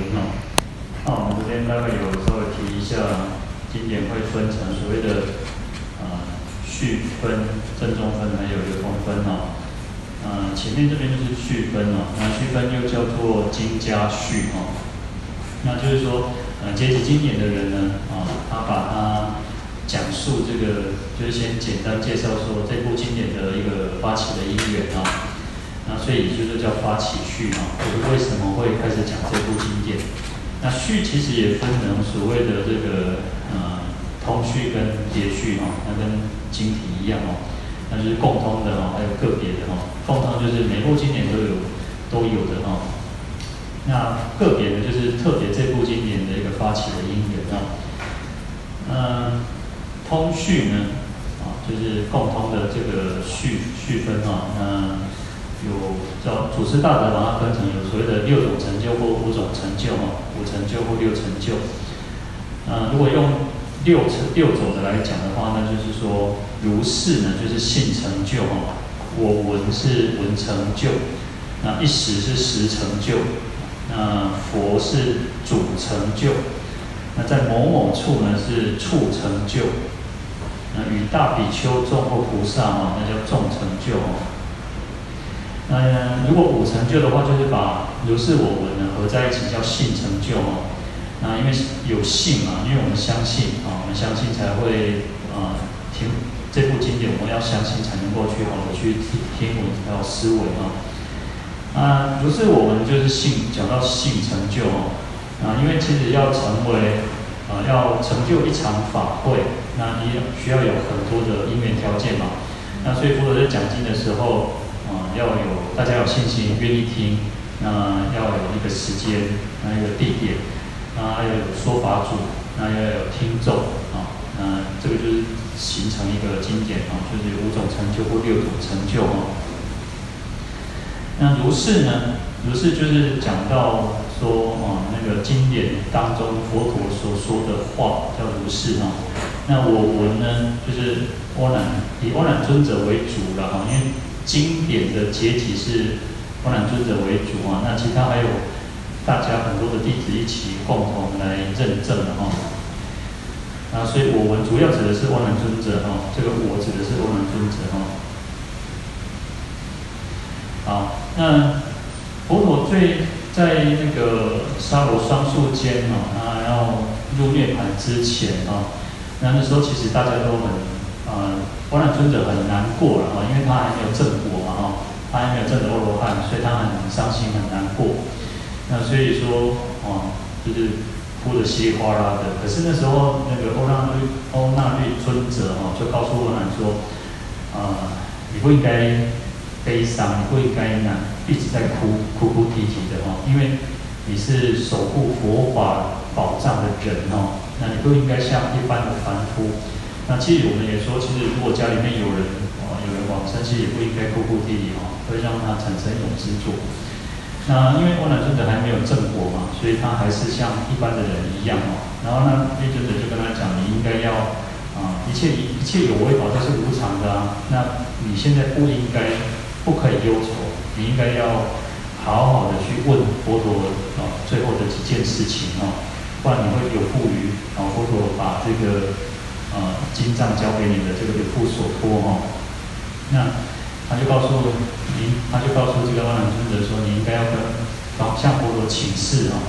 文哦。那我们这边大概有稍微提一下，经典会分成所谓的啊序分、正宗分还有流通分哦。嗯，前面这边就是序分哦，那序分又叫做经家序哦。那就是说，呃，结集经典的人呢，啊，他把它讲述这个，就是先简单介绍说这部经典的一个发起的因缘啊。那所以就是叫发起序啊，就是为什么会开始讲这部经典？那序其实也分成所谓的这个呃通序跟别序哈，那跟经体一样哦。那就是共通的哦，还有个别的哦。共通就是每部经典都有都有的哦。那个别的就是特别这部经典的一个发起的因缘哦。嗯，通序呢，啊，就是共通的这个序序分啊。那有叫祖师大德把它分成有所谓的六种成就或五种成就哦，五成就或六成就。嗯，如果用六成六种的来讲的话，那就是说。如是呢，就是性成就哈，我闻是闻成就，那一时是时成就，那佛是主成就，那在某某处呢是处成就，那与大比丘众或菩萨哈，那叫众成就哈。那如果五成就的话，就是把如是我闻呢合在一起叫信成就哦。那因为有信嘛，因为我们相信啊，我们相信才会啊听。这部经典我们要相信才能够去好的去听听闻，还有思维啊。啊，如是我闻就是信，讲到信成就哦。啊，因为其实要成为啊，要成就一场法会，那你需要有很多的因缘条件嘛。那所以佛陀在讲经的时候，要有大家有信心，愿意听。那要有一个时间，那一个地点，那要有说法主，那要有听众啊。那这个就是。形成一个经典啊，就是五种成就或六种成就啊。那如是呢？如是就是讲到说啊，那个经典当中佛陀所说的话叫如是啊。那我闻呢，就是阿难以阿难尊者为主了哈，因为经典的结集是阿难尊者为主啊。那其他还有大家很多的弟子一起共同来认证的哈。啊，所以我们主要指的是阿难尊者哈，这个我指的是阿难尊者哈。好，那佛陀最在那个沙罗双树间哦，他要入涅槃之前哦，那那时候其实大家都很呃，阿难尊者很难过了哈，因为他还没有证果嘛哈，他还没有证得阿罗汉，所以他很伤心很难过。那所以说哦，就是。哭得稀里哗啦的，可是那时候那个欧那律欧那律尊者哦，就告诉阿难说，呃，你不应该悲伤，你不应该呢一直在哭哭哭啼啼的哦，因为你是守护佛法宝藏的人哦，那你不应该像一般的凡夫。那其实我们也说，其实如果家里面有人哦，有人往生，其实也不应该哭哭啼啼哦，会让他产生一种执着。那因为阿难尊者还没有证果嘛，所以他还是像一般的人一样哦。然后呢，那尊者就跟他讲，你应该要啊，一切一切有为法都是无常的啊。那你现在不应该，不可以忧愁，你应该要好好的去问佛陀啊，最后的几件事情哦，不然你会有负于啊，佛陀把这个呃经藏交给你的这个有负所托哈。那。他就告诉您，他就告诉这个阿难尊者说：“你应该要跟向佛陀请示啊，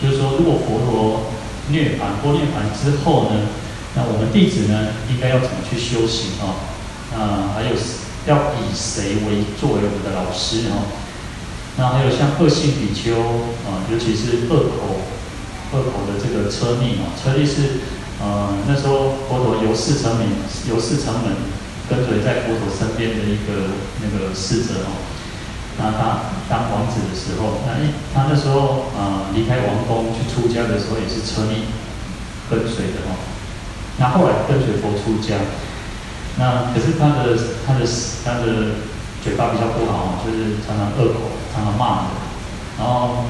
就是说，如果佛陀涅槃过涅槃之后呢，那我们弟子呢，应该要怎么去修行啊？啊，还有要以谁为作为我们的老师啊？那还有像恶性比丘啊，尤其是恶口恶口的这个车匿啊，车匿是呃那时候佛陀由四城门，由四城门。”跟随在佛陀身边的一个那个侍者哦，那他当王子的时候，那一他那时候啊离开王宫去出家的时候也是车尼跟随的哦，那后来跟随佛出家，那可是他的他的他的嘴巴比较不好哦，就是常常恶口，常常骂人，然后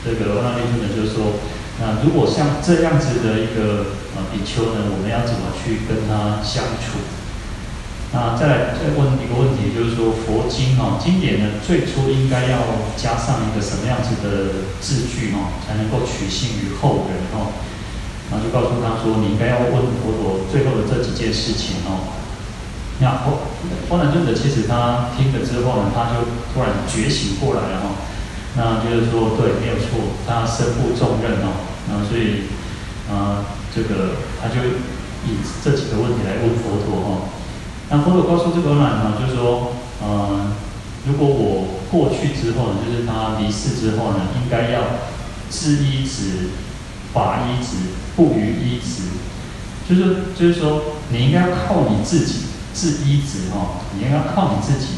这个阿难尊者就说，那如果像这样子的一个呃比丘呢，我们要怎么去跟他相处？那再来再问一个问题，就是说佛经哦，经典呢最初应该要加上一个什么样子的字句哦，才能够取信于后人哦？然后就告诉他说，你应该要问佛陀最后的这几件事情哦。那波波兰尊者其实他听了之后呢，他就突然觉醒过来了哈。那就是说，对，没有错，他身负重任哦。那所以，啊、这个他就以这几个问题来问佛陀哈。那佛陀告诉这个人呢，就是说，呃，如果我过去之后呢，就是他离世之后呢，应该要自依止、法依止、不逾依止，就是就是说，你应该要靠你自己自依止哈，你应该要靠你自己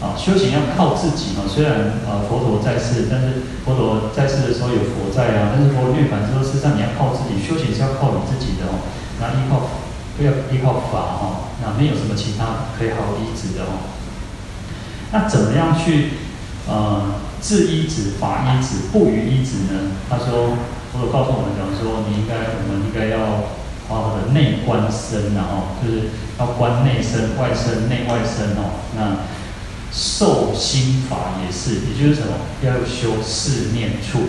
啊，修行要靠自己哈。虽然呃佛陀在世，但是佛陀在世的时候有佛在啊，但是佛涅槃之后，事实上你要靠自己，修行是要靠你自己的哦，那依靠。不要依靠法哈，那没有什么其他可以好依止的哦。那怎么样去呃治依止、法依止、不逾依止呢？他说，佛陀告诉我们讲说，你应该，我们应该要好好的内观身，然后就是要观内身、外身、内外身哦。那受心法也是，也就是什么？要修四念处，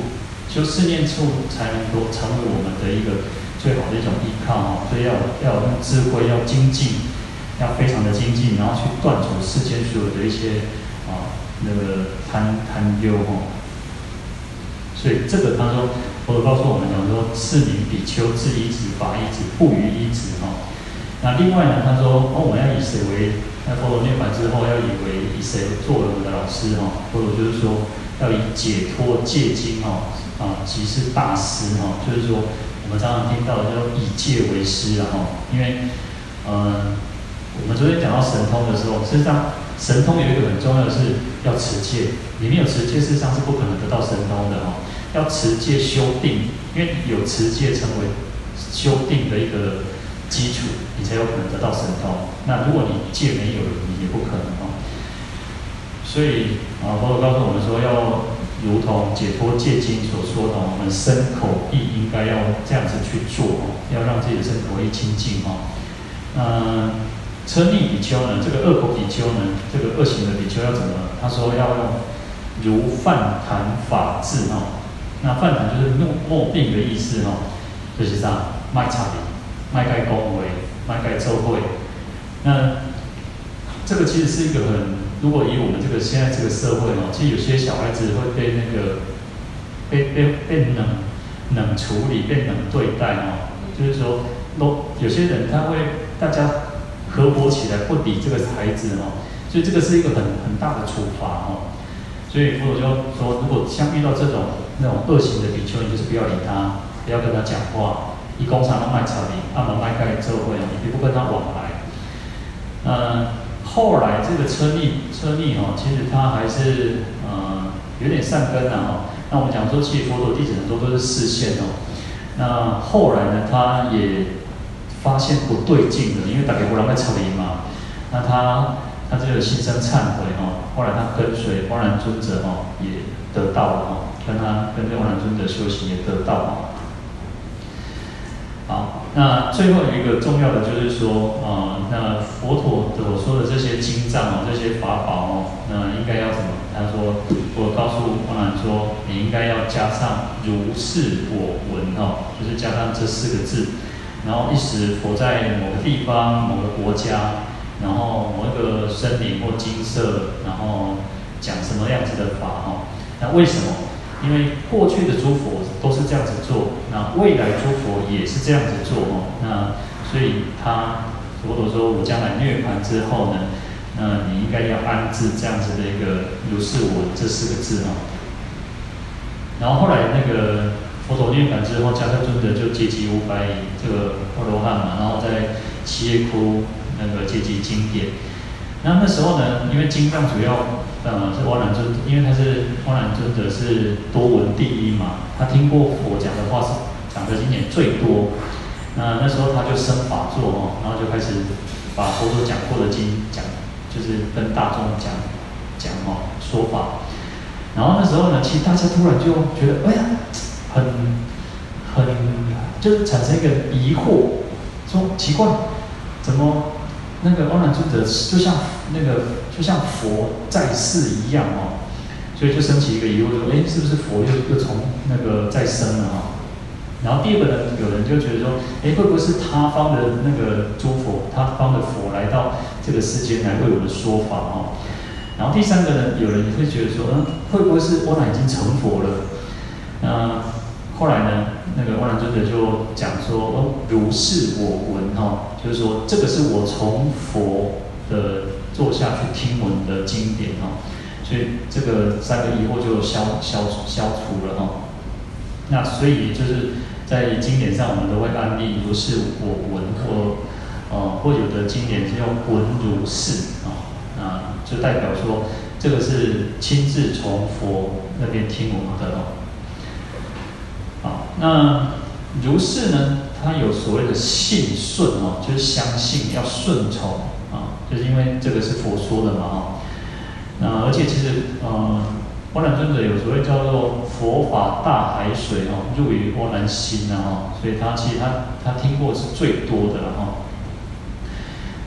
修四念处才能够成为我们的一个。最好的一种依靠哦，所以要要用智慧，要精进，要非常的精进，然后去断除世间所有的一些啊那个贪贪忧哦。所以这个他说，佛陀告诉我们讲说，是名比丘自依止，法依止，不逾依止哈。那另外呢，他说哦，我们要以谁为？那佛陀涅槃之后，要以为以谁作为我们的老师哈？佛陀就是说，要以解脱戒经哦啊，即是大师哈，就是说。我们常常听到的叫以戒为师，啊哈，因为，嗯、我们昨天讲到神通的时候，实际上神通有一个很重要的是要持戒，你没有持戒，事实上是不可能得到神通的哦。要持戒修定，因为有持戒成为修定的一个基础，你才有可能得到神通。那如果你戒没有了，你也不可能哦。所以啊，佛陀告诉我们说要。如同解脱戒经所说的，我们身口意应该要这样子去做哦，要让自己的身口意清净哦。嗯，车匿比丘呢，这个恶口比丘呢，这个恶行的比丘要怎么？他说要用如饭坛法治哦。那饭坛就是莫莫病的意思哦，就是这样，卖茶的，卖盖恭维，卖盖周会。那这个其实是一个很。如果以我们这个现在这个社会哦，其实有些小孩子会被那个被被被冷冷处理、被冷对待哦，就是说，都有些人他会大家合伙起来不理这个孩子哦，所以这个是一个很很大的处罚哦。所以佛陀就说，如果像遇到这种那种恶行的比丘，你就是不要理他，不要跟他讲话，一工厂都卖草坪，按摩卖盖之后，你不跟他往来，嗯。后来这个车匿车匿哈，其实他还是呃有点善根的哈。那我们讲说，其实佛陀弟子很多都是示现哦。那后来呢，他也发现不对劲的，因为大家不让他车离嘛。那他他就有心生忏悔哈。后来他跟随阿难尊者哈，也得到了哈，跟他跟着阿难尊者修行也得到了。好，那最后一个重要的就是说，呃，那佛陀所说的这些经藏哦，这些法宝哦，那应该要怎么？他说，我告诉阿难说，你应该要加上如是我闻哦，就是加上这四个字，然后一时佛在某个地方、某个国家，然后某一个森林或金色，然后讲什么样子的法哦？那为什么？因为过去的诸佛都是这样子做，那未来诸佛也是这样子做哦。那所以他佛陀说，我将来涅槃之后呢，那你应该要安置这样子的一个如是我这四个字哦。然后后来那个佛陀涅槃之后，迦叶尊者就结集五百这个阿罗汉嘛，然后在七叶窟那个结集经典。那那时候呢，因为经藏主要。呃，是阿难尊，因为他是阿难尊者是多闻第一嘛，他听过佛讲的话是讲的经典最多。那那时候他就生法座哦，然后就开始把佛陀讲过的经讲，就是跟大众讲讲哦说法。然后那时候呢，其实大家突然就觉得，哎呀，很很就是产生一个疑惑，说奇怪，怎么那个阿难尊者就像那个就像佛在世一样哦，所以就升起一个疑问说，哎，是不是佛又又从那个再生了哈？然后第二个人，有人就觉得说，哎，会不会是他方的那个诸佛，他方的佛来到这个世间来为我们说法哦？然后第三个人，有人会觉得说，嗯，会不会是阿难已经成佛了？那后来呢，那个阿难尊者就讲说，哦，如是我闻哈，就是说这个是我从佛的座下去听闻的经典哈，所以这个三个疑惑就消消消除了哈。那所以就是在经典上，我们都会安立如是我闻或呃或有的经典是用闻如是啊。啊，就代表说，这个是亲自从佛那边听闻的哦。啊，那如是呢，它有所谓的信顺哦，就是相信要顺从啊，就是因为这个是佛说的嘛哈。那而且其实，呃，波兰尊者有所谓叫做佛法大海水哦，入于波兰心呐哈，所以他其实他他听过是最多的了哈。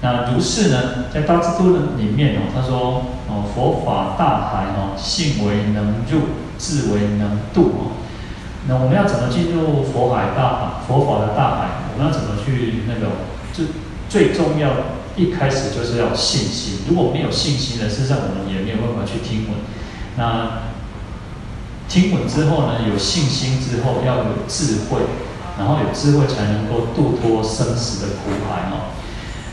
那如是呢，在大智度论里面哦，他说哦，佛法大海哦，信为能入，智为能度哦。那我们要怎么进入佛海大海？佛法的大海，我们要怎么去那个？最最重要，一开始就是要信心。如果没有信心呢，事实上我们也没有办法去听闻。那听闻之后呢，有信心之后要有智慧，然后有智慧才能够度脱生死的苦海哦。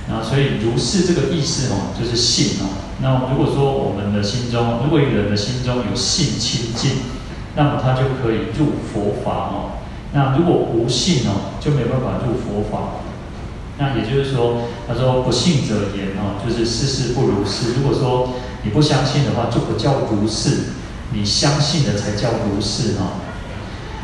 那所以如是这个意思哦，就是信哦。那如果说我们的心中，如果一个人的心中有信清净，那么他就可以入佛法哦。那如果不信哦，就没办法入佛法。那也就是说，他说不信者言哦，就是事事不如是。如果说你不相信的话，就不叫如是；你相信的才叫如是哈。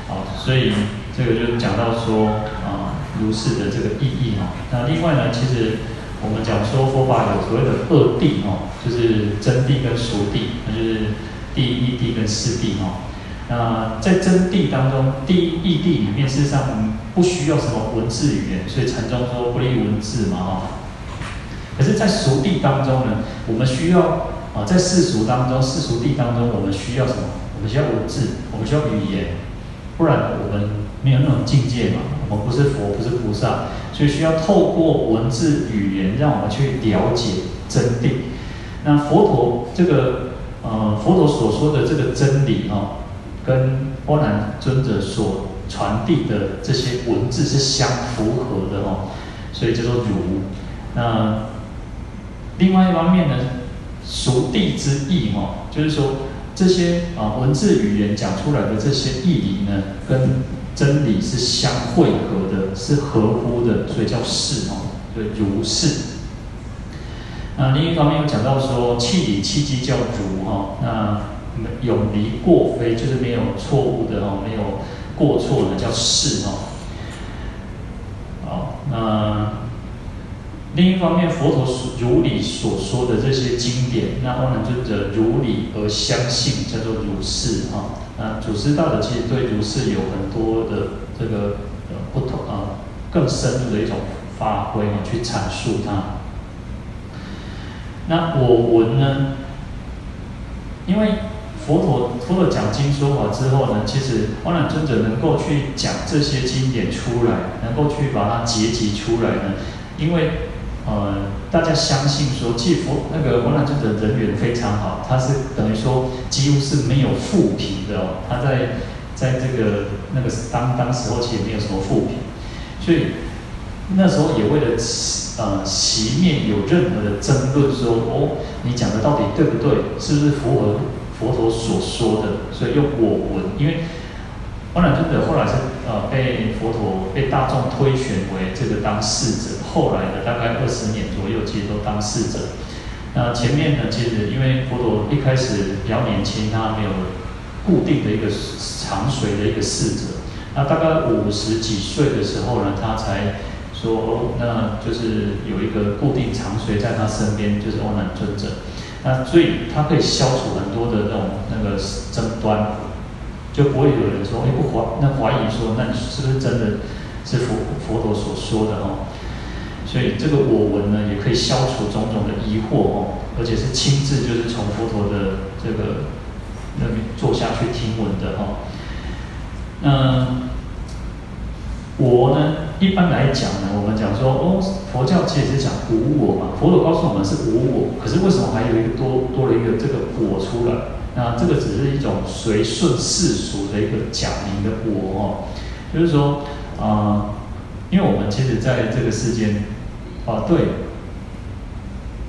好，所以这个就讲到说啊，如是的这个意义哈。那另外呢，其实。我们讲说佛法有所谓的二谛哦，就是真谛跟俗谛，那就是第一谛跟四谛哦。那在真谛当中，第一义谛里面，事实上不需要什么文字语言，所以禅宗说不立文字嘛哈。可是，在俗谛当中呢，我们需要啊，在世俗当中，世俗谛当中，我们需要什么？我们需要文字，我们需要语言，不然我们没有那种境界嘛。我们不是佛，不是菩萨。所以需要透过文字语言，让我们去了解真谛。那佛陀这个呃，佛陀所说的这个真理哦，跟阿难尊者所传递的这些文字是相符合的哦，所以叫做如。那另外一方面呢，熟地之义哦，就是说这些啊文字语言讲出来的这些义理呢，跟真理是相汇合的，是合乎的，所以叫是哦，所以如是。那另一方面又讲到说，气理契机叫如哈，那永离过非，就是没有错误的哦，没有过错的叫是哦。好，那另一方面，佛陀如理所说的这些经典，那阿难尊者如理而相信，叫做如是哈。那祖师大德其实对如是有很多的这个呃不同啊，更深入的一种发挥啊，去阐述它。那我闻呢？因为佛陀佛陀讲经说法之后呢，其实阿难尊者能够去讲这些经典出来，能够去把它结集出来呢，因为。呃，大家相信说，其实佛那个阿难尊者人缘非常好，他是等于说几乎是没有负评的哦。他在在这个那个当当时候其实没有什么负评，所以那时候也为了呃席面有任何的争论，说哦你讲的到底对不对，是不是符合佛陀所说的，所以用我闻，因为。阿难尊者后来是呃被佛陀被大众推选为这个当侍者，后来的大概二十年左右，其实都当侍者。那前面呢，其实因为佛陀一开始比较年轻，他没有固定的一个常随的一个侍者。那大概五十几岁的时候呢，他才说，哦，那就是有一个固定常随在他身边，就是阿难尊者。那所以他可以消除很多的那种那个争端。就不会有人说，哎，不怀，那怀疑说，那你是不是真的是佛佛陀所说的哦？所以这个我闻呢，也可以消除种种的疑惑哦，而且是亲自就是从佛陀的这个那边坐下去听闻的哈。那，我呢，一般来讲呢，我们讲说哦，佛教其实是讲无我嘛，佛陀告诉我们是无我，可是为什么还有一个多多了一个这个我出来？那这个只是一种随顺世俗的一个假名的我哦，就是说啊、呃，因为我们其实在这个世间，啊对，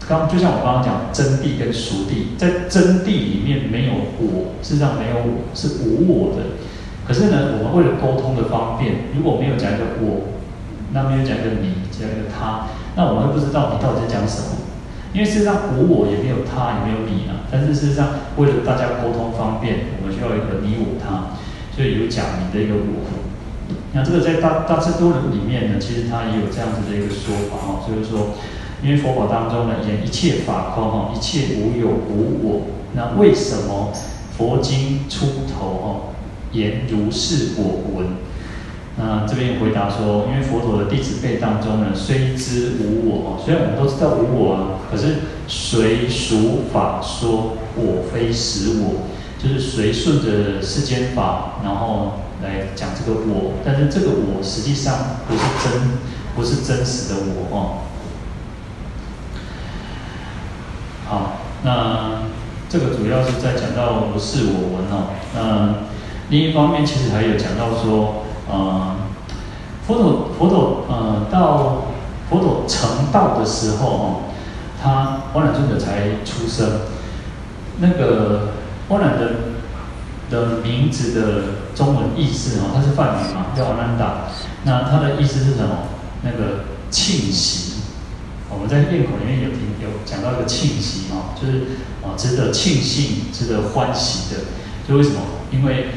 刚就像我刚刚讲真谛跟俗谛，在真谛里面没有我，事实上没有我是无我的，可是呢，我们为了沟通的方便，如果没有讲一个我，那没有讲一个你，讲一个他，那我们不知道你到底在讲什么。因为事实上无我也没有他也没有你啊，但是事实上为了大家沟通方便，我们需要一个你我他，所以有假名的一个我。那这个在大大智度论里面呢，其实它也有这样子的一个说法哈，就是说，因为佛法当中呢，言一切法空哈，一切无有无我，那为什么佛经出头哈，言如是我闻？那这边回答说，因为佛陀的弟子辈当中呢，虽知无我，虽然我们都知道无我啊，可是随俗法说我非实我，就是随顺着世间法，然后来讲这个我，但是这个我实际上不是真，不是真实的我哦。好，那这个主要是在讲到如是我闻哦。那另一方面，其实还有讲到说。呃，佛陀佛陀呃，到佛陀成道的时候哦，他阿难尊者才出生。那个阿难的的名字的中文意思哦，他是梵语嘛，叫阿难达。那他的意思是什么？那个庆喜，我们在念口里面有听有讲到一个庆喜哦，就是啊值得庆幸、值得欢喜的。就为什么？因为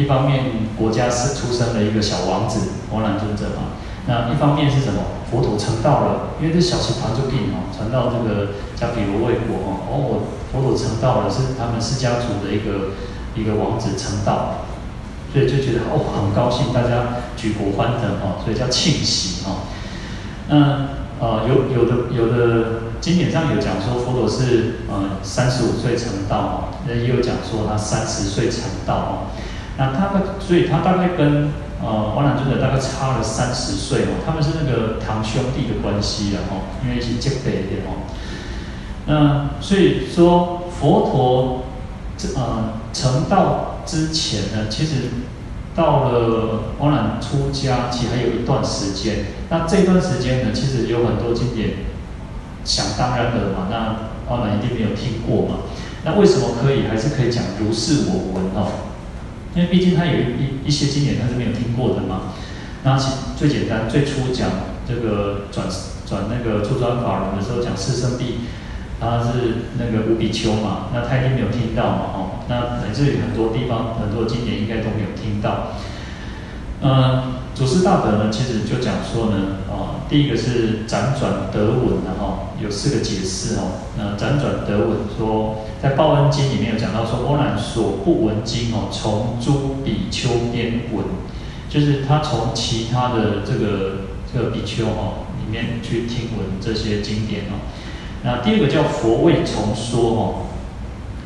一方面，国家是出生了一个小王子，阿难尊者嘛。那一方面是什么？佛陀成道了，因为这小乘团就病哦，传到这个迦毗罗卫国哦。哦，佛陀成道了，是他们释迦族的一个一个王子成道，所以就觉得哦很高兴，大家举国欢腾哦，所以叫庆喜哦。那呃有有的有的经典上有讲说，佛陀是呃三十五岁成道哦，那也有讲说他三十岁成道哦。那他们，所以他大概跟呃王朗尊者大概差了三十岁哦，他们是那个堂兄弟的关系了哦，因为是结拜的哦。那所以说佛陀这呃成道之前呢，其实到了王朗出家，其实还有一段时间。那这段时间呢，其实有很多经典想当然的嘛，那王朗一定没有听过嘛。那为什么可以还是可以讲如是我闻哦？因为毕竟他有一一些经典他是没有听过的嘛，那其最简单最初讲这个转转那个初转法轮的时候讲四圣谛，他是那个五比丘嘛，那他一定没有听到嘛，哦，那乃至于很多地方很多经典应该都没有听到。嗯，祖师大德呢，其实就讲说呢，啊，第一个是辗转得闻的哈，有四个解释哦。那辗转得闻说，在《报恩经》里面有讲到说，阿难所不闻经哦，从诸比丘边闻，就是他从其他的这个这个比丘哦里面去听闻这些经典哦。那第二个叫佛为重说哦，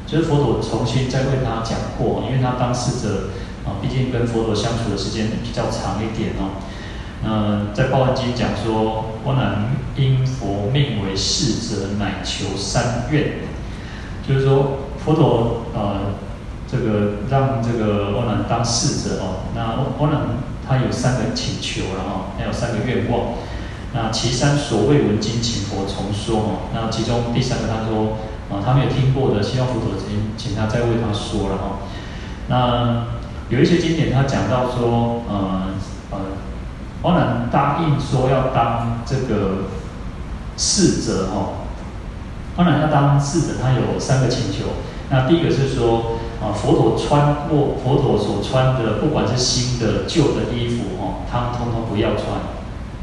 就是佛陀重新再为他讲过，因为他当事者。啊，毕竟跟佛陀相处的时间比较长一点哦。那在《报恩经》讲说，阿难因佛命为侍者，乃求三愿，就是说佛陀呃，这个让这个阿难当侍者哦。那阿难他有三个请求了哈，他有三个愿望。那其三所谓闻经，请佛重说哦。那其中第三个他说啊，他没有听过的，希望佛陀请请他再为他说了哈。那有一些经典，他讲到说，呃呃，阿难答应说要当这个侍者哦。阿难要当侍者，他有三个请求。那第一个是说，啊，佛陀穿过佛陀所穿的，不管是新的旧的衣服哦，他通通不要穿，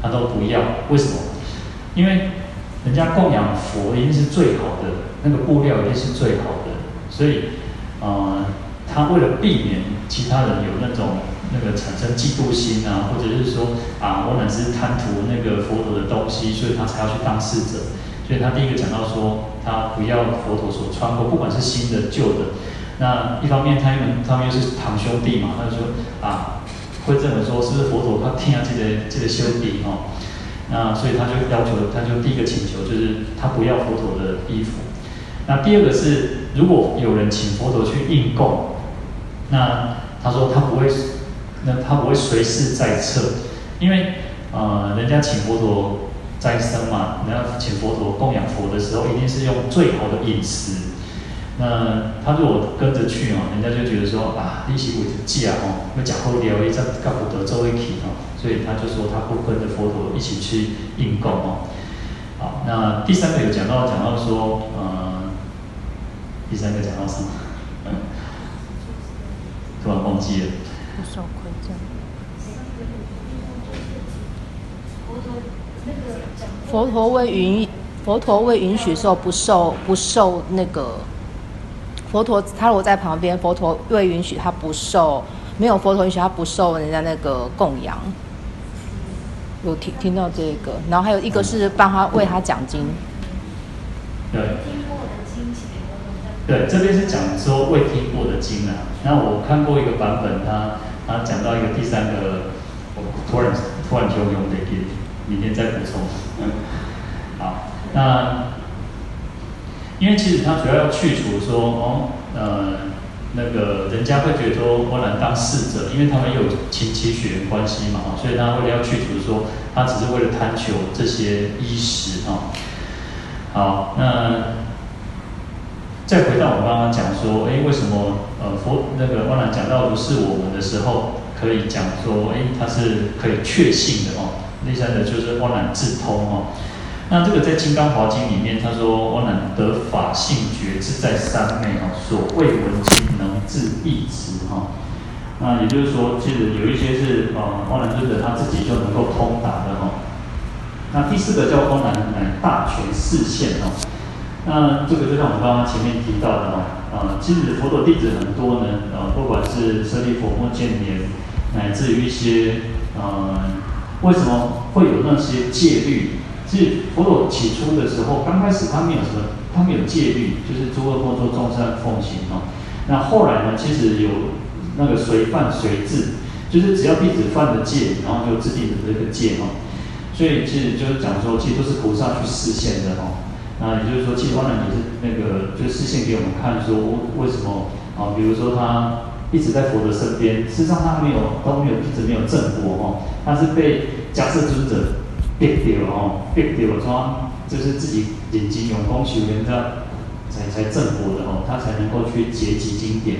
他都不要。为什么？因为人家供养佛一定是最好的，那个布料一定是最好的，所以，呃。他为了避免其他人有那种那个产生嫉妒心啊，或者是说啊，我乃是贪图那个佛陀的东西，所以他才要去当侍者。所以他第一个讲到说，他不要佛陀所穿过，不管是新的旧的。那一方面他们他们又是堂兄弟嘛，他就说啊，会认为说是不是佛陀他听下这个这个兄弟哦，那所以他就要求，他就第一个请求就是他不要佛陀的衣服。那第二个是，如果有人请佛陀去应供，那他说他不会，那他不会随侍在侧，因为呃，人家请佛陀斋僧嘛，人家请佛陀供养佛的时候，一定是用最好的饮食。那他如果跟着去哦，人家就觉得说啊，利息为价哦，要讲好料，一阵干不得周围起哦，所以他就说他不跟着佛陀一起去应供哦。好，那第三个有讲到讲到说，呃。第三个讲到什么？嗯，突然忘记了。不受亏欠。佛陀未允，佛陀未允许受不受不受那个佛陀，他如果在旁边，佛陀未允许他不受，没有佛陀允许他不受人家那个供养。有听听到这个，然后还有一个是帮他为他讲经。对。对，这边是讲说未听过的经啊。那我看过一个版本，他他讲到一个第三个，我突然突然就用得给，明天再补充。好，那因为其实他主要要去除说哦，呃，那个人家会觉得说，我来当侍者，因为他们有亲戚血缘关系嘛，所以他为了要去除说，他只是为了贪求这些衣食啊。好，那。再回到我们刚刚讲说，哎，为什么呃佛那个阿难讲到不是我们的时候，可以讲说，哎，他是可以确信的哦。第三个就是阿难自通哦。那这个在《金刚华经》里面，他说阿难得法性觉自在三昧哦，所谓闻经能自忆执哈。那也就是说，其实有一些是呃阿难尊者他自己就能够通达的哈。那第四个叫阿难乃大权示现哦。那这个就像我们刚刚前面提到的哈，啊，其实佛陀弟子很多呢，呃，不管是舍利弗、目犍连，乃至于一些，呃，为什么会有那些戒律？其实佛陀起初的时候，刚开始他没有什么，他没有戒律，就是诸恶莫作，众善奉行哦。那后来呢，其实有那个随犯随制，就是只要弟子犯了戒，然后就制定的这个戒哦。所以其实就是讲说，其实都是菩萨去示现的哦。那也就是说，其实当然也是那个，就视线给我们看，说为什么啊？比如说他一直在佛的身边，事实上他没有都没有一直没有证果哦，他是被迦叶尊者逼掉了哦，逼掉了说就是自己眼睛有功修炼这样才才证果的哦，他才能够去结集经典。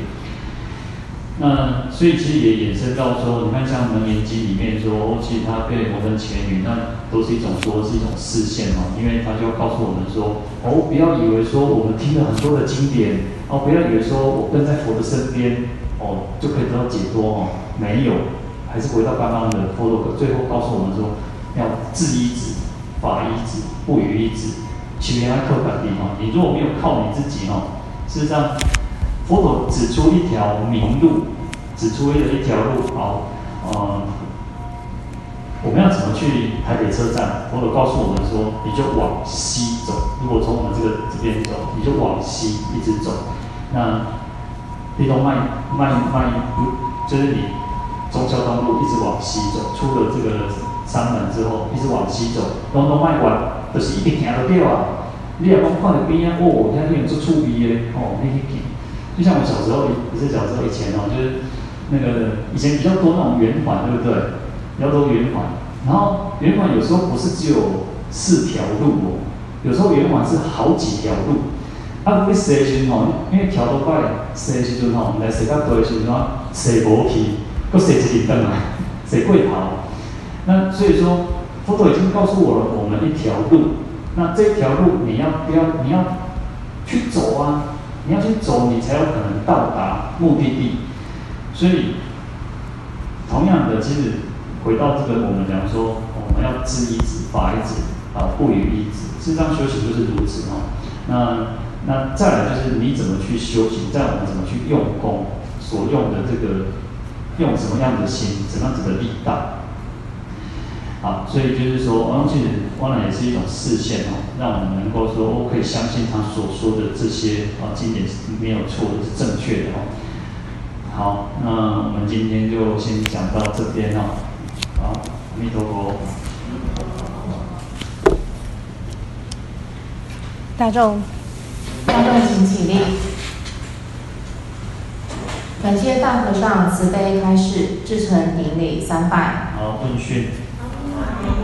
那所以其实也衍生到说，你看像《楞严经》里面说，其实他被摩登伽女，那都是一种说是一种示现嘛，因为他就要告诉我们说，哦，不要以为说我们听了很多的经典，哦，不要以为说我跟在佛的身边，哦，就可以得到解脱哦，没有，还是回到刚刚的佛陀最后告诉我们说，要自依止、法依止、不与依止，其余还靠本地方，你如果没有靠你自己哈，事实上。佛陀指出一条明路，指出了一条路，好，呃，我们要怎么去台北车站？佛陀告诉我们说，你就往西走。如果从我们这个这边走，你就往西一直走。那地东卖卖卖，就是你忠孝东路一直往西走，出了这个山门之后，一直往西走，东东卖完就是一直行到底啊。你也讲看到边啊，哦，遐里有做厝边的，哦，你去。就像我小时候，不是小时候以前哦，就是那个以前比较多那种圆环，对不对？比较多圆环，然后圆环有时候不是只有四条路哦，有时候圆环是好几条路。啊，不是时阵哦，因为条都快时阵吼，来时较多的时阵，谁无去，搁谁自己登来，谁会跑？那所以说，佛陀已经告诉我了，我们一条路，那这条路你要不要？你要去走啊？你要去走，你才有可能到达目的地。所以，同样的，其实回到这个，我们讲说，我们要自依止、法依止啊，不与依止。事实上，修行就是如此哦。那那再来就是你怎么去修行，再我们怎么去用功，所用的这个用什么样的心，怎么样子的力道。好，所以就是说，哦，其实当然也是一种视线哦，让我们能够说，我可以相信他所说的这些啊经典是没有错的，是正确的哦。好，那我们今天就先讲到这边哦。好，阿弥陀佛。大众，大众请起立。感谢大和尚慈悲开示，至诚顶礼三拜。好，问讯。Thank you.